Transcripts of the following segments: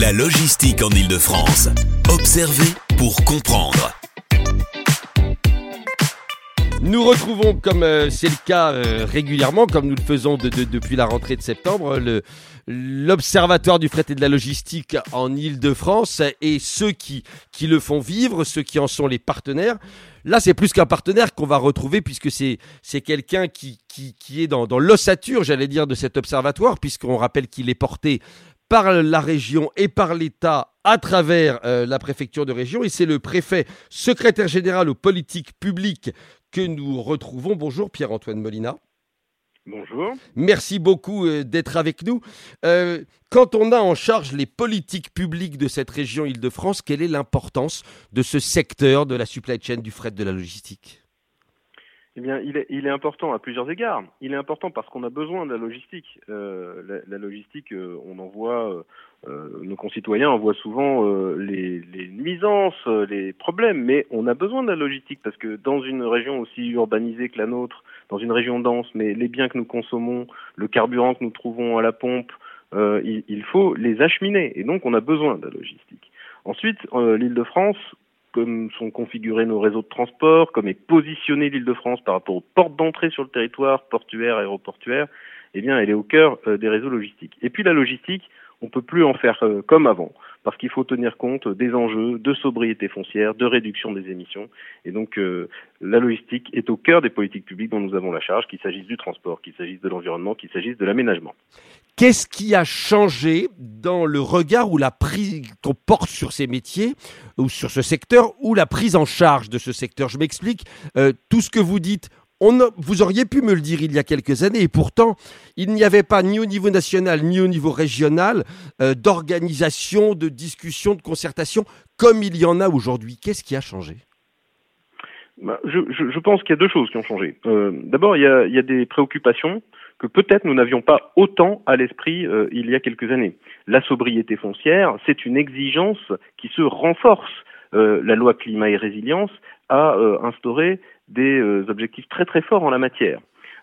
La logistique en Ile-de-France. Observer pour comprendre. Nous retrouvons, comme euh, c'est le cas euh, régulièrement, comme nous le faisons de- de- depuis la rentrée de septembre, l'Observatoire du fret et de la logistique en Ile-de-France et ceux qui, le font vivre, ceux qui en sont les partenaires. Là, c'est plus qu'un partenaire qu'on va retrouver puisque c'est quelqu'un qui, est dans l'ossature, j'allais dire, de cet observatoire, puisqu'on rappelle qu'il est porté par la région et par l'État à travers euh, la préfecture de région. Et c'est le préfet, secrétaire général aux politiques publiques que nous retrouvons. Bonjour Pierre-Antoine Molina. Bonjour. Merci beaucoup euh, d'être avec nous. Euh, quand on a en charge les politiques publiques de cette région Île-de-France, quelle est l'importance de ce secteur de la supply chain du fret de la logistique? Eh bien, il est, il est important à plusieurs égards. Il est important parce qu'on a besoin de la logistique. Euh, la, la logistique, euh, on en voit, euh, euh, nos concitoyens en voient souvent euh, les, les nuisances, euh, les problèmes, mais on a besoin de la logistique parce que dans une région aussi urbanisée que la nôtre, dans une région dense, mais les biens que nous consommons, le carburant que nous trouvons à la pompe, il, il faut les acheminer et donc on a besoin de la logistique. Ensuite, euh, l'Île-de-France, comme sont configurés nos réseaux de transport, comme est positionnée l'Île-de-France par rapport aux portes d'entrée sur le territoire, portuaire, aéroportuaire, eh bien, elle est au cœur euh, des réseaux logistiques. Et puis la logistique, on peut plus en faire euh, comme avant, parce qu'il faut tenir compte des enjeux de sobriété foncière, de réduction des émissions. Et donc, euh, la logistique est au cœur des politiques publiques dont nous avons la charge, qu'il s'agisse du transport, qu'il s'agisse de l'environnement, qu'il s'agisse de l'aménagement. Qu'est-ce qui a changé dans le regard ou la prise qu'on porte sur ces métiers ou sur ce secteur ou la prise en charge de ce secteur? Je m'explique. Euh, tout ce que vous dites, on vous auriez pu me le dire il y a quelques années et pourtant il n'y avait pas ni au niveau national ni au niveau régional euh, d'organisation, de discussion, de concertation comme il y en a aujourd'hui. Qu'est-ce qui a changé? Bah, je, pense qu'il y a deux choses qui ont changé. Euh, D'abord, il y a des préoccupations que peut-être nous n'avions pas autant à l'esprit euh, il y a quelques années. La sobriété foncière, c'est une exigence qui se renforce. Euh, la loi climat et résilience a euh, instauré des objectifs très très forts en la matière.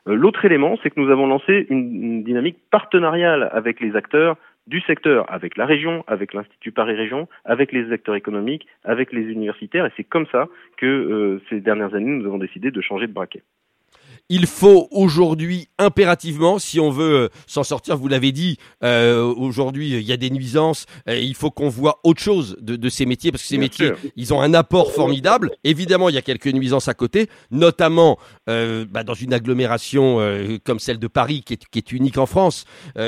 L'autre élément, c'est que nous avons lancé une, dynamique partenariale avec les acteurs du secteur, avec la région, avec l'Institut Paris Région, avec les acteurs économiques, avec les universitaires, et c'est comme ça que ces dernières années, nous avons décidé de changer de braquet. Il faut aujourd'hui impérativement, si on veut euh, s'en sortir, vous l'avez dit, euh, aujourd'hui il y a des nuisances, euh, il faut qu'on voit autre chose de, de ces métiers, parce que ces Bien métiers, sûr. ils ont un apport formidable. Évidemment, il y a quelques nuisances à côté, notamment euh, bah, dans une agglomération comme celle de Paris, qui est, qui est unique en France.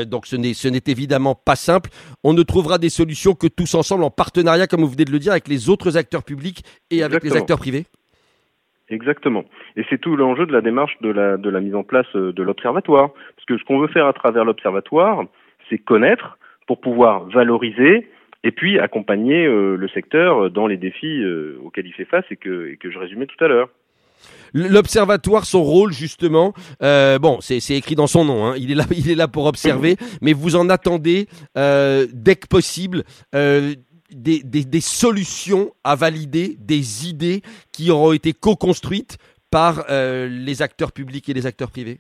Donc ce n'est évidemment pas simple. On ne trouvera des solutions que tous ensemble, en partenariat, comme vous venez de le dire, avec les autres acteurs publics et avec les acteurs privés. Exactement. Et c'est tout l'enjeu de la démarche de la, de la mise en place euh, de l'observatoire. Parce que ce qu'on veut faire à travers l'observatoire, c'est connaître pour pouvoir valoriser et puis accompagner euh, le secteur dans les défis euh, auxquels il fait face et que, que je résumais tout à l'heure. L'observatoire, son rôle justement, bon, c'est écrit dans son nom. Hein, il est là, il est là pour observer, mais vous en attendez dès que possible. Des, solutions à valider, des idées qui auront été co-construites par euh, les acteurs publics et les acteurs privés?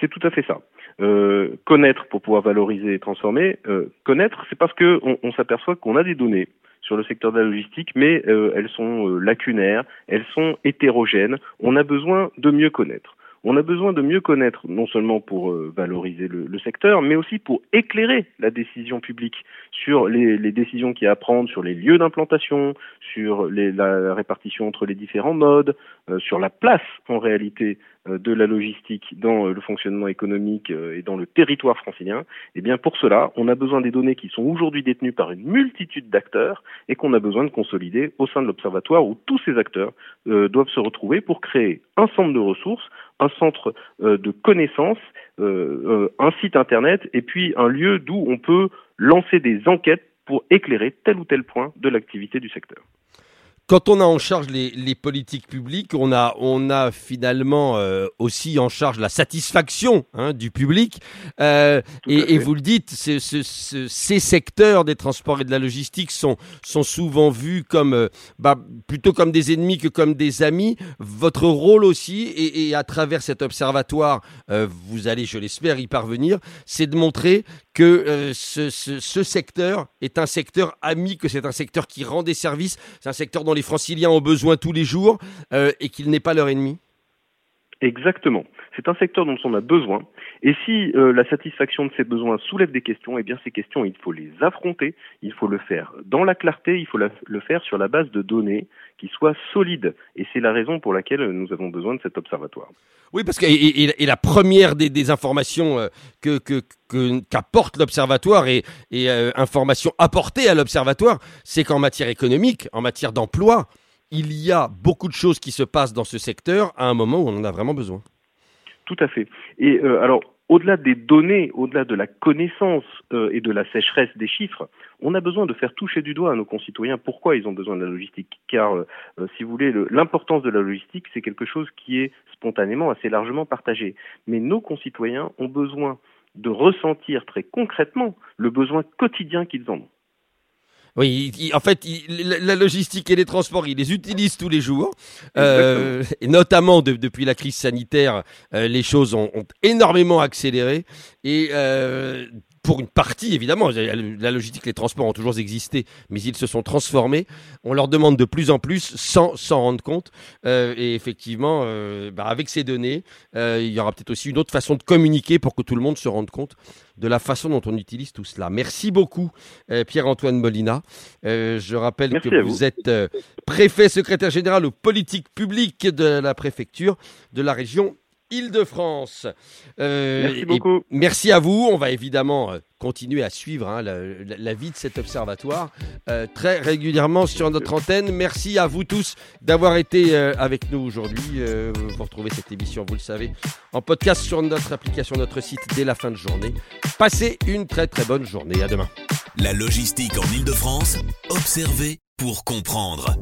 C'est tout à fait ça. Euh, connaître pour pouvoir valoriser et transformer. Euh, connaître, c'est parce que on, on s'aperçoit qu'on a des données sur le secteur de la logistique, mais elles sont lacunaires, elles sont hétérogènes. On a besoin de mieux connaître. On a besoin de mieux connaître, non seulement pour euh, valoriser le, secteur, mais aussi pour éclairer la décision publique sur les, décisions qu'il y a à prendre, sur les lieux d'implantation, sur les, la répartition entre les différents modes, euh, sur la place en réalité de la logistique dans euh, le fonctionnement économique euh, et dans le territoire francilien, eh bien pour cela, on a besoin des données qui sont aujourd'hui détenues par une multitude d'acteurs et qu'on a besoin de consolider au sein de l'observatoire où tous ces acteurs euh, doivent se retrouver pour créer un centre de ressources, un centre euh, de connaissances, euh, euh, un site internet et puis un lieu d'où on peut lancer des enquêtes pour éclairer tel ou tel point de l'activité du secteur. Quand on a en charge les, les politiques publiques, on a, on a finalement euh, aussi en charge la satisfaction hein, du public. Euh, et, et vous le dites, ce- ce- ce- ces secteurs des transports et de la logistique sont, sont souvent vus comme euh, bah, plutôt comme des ennemis que comme des amis. Votre rôle aussi, et, et à travers cet observatoire, euh, vous allez, je l'espère, y parvenir, c'est de montrer que ce, ce, secteur est un secteur ami, que c'est un secteur qui rend des services, c'est un secteur dont les franciliens ont besoin tous les jours et qu'il n'est pas leur ennemi Exactement. C'est un secteur dont on a besoin. Et si euh, la satisfaction de ces besoins soulève des questions, eh bien ces questions, il faut les affronter, il faut le faire dans la clarté, il faut le faire sur la base de données qui soient solides. Et c'est la raison pour laquelle nous avons besoin de cet observatoire. Oui, parce que la première des, informations euh, que, qu'apporte l'observatoire et, et euh, informations apportées à l'observatoire, c'est qu'en matière économique, en matière d'emploi, il y a beaucoup de choses qui se passent dans ce secteur à un moment où on en a vraiment besoin. Tout à fait. Et euh, alors, au-delà des données, au-delà de la connaissance euh, et de la sécheresse des chiffres, on a besoin de faire toucher du doigt à nos concitoyens pourquoi ils ont besoin de la logistique. Car, euh, si vous voulez, l'importance de la logistique, c'est quelque chose qui est spontanément assez largement partagé. Mais nos concitoyens ont besoin de ressentir très concrètement le besoin quotidien qu'ils en ont. Oui, en fait, la logistique et les transports, ils les utilisent tous les jours. Euh, et notamment depuis la crise sanitaire, euh, les choses ont, ont énormément accéléré. Et euh, pour une partie, évidemment, la logistique, les transports ont toujours existé, mais ils se sont transformés. On leur demande de plus en plus sans s'en rendre compte. Euh, et effectivement, euh, bah, avec ces données, euh, il y aura peut-être aussi une autre façon de communiquer pour que tout le monde se rende compte de la façon dont on utilise tout cela. Merci beaucoup, Pierre-Antoine Molina. je rappelle que vous, vous, êtes préfet secrétaire général aux politiques publiques de la préfecture de la région Île-de-France. Euh, merci beaucoup. Merci à vous. On va évidemment euh, continuer à suivre hein, la, vie de cet observatoire euh, très régulièrement sur notre antenne. Merci à vous tous d'avoir été avec nous aujourd'hui. vous retrouvez cette émission, vous le savez, en podcast sur notre application, notre site dès la fin de journée. Passez une très très bonne journée. À demain. La logistique en Île-de-France, observez pour comprendre.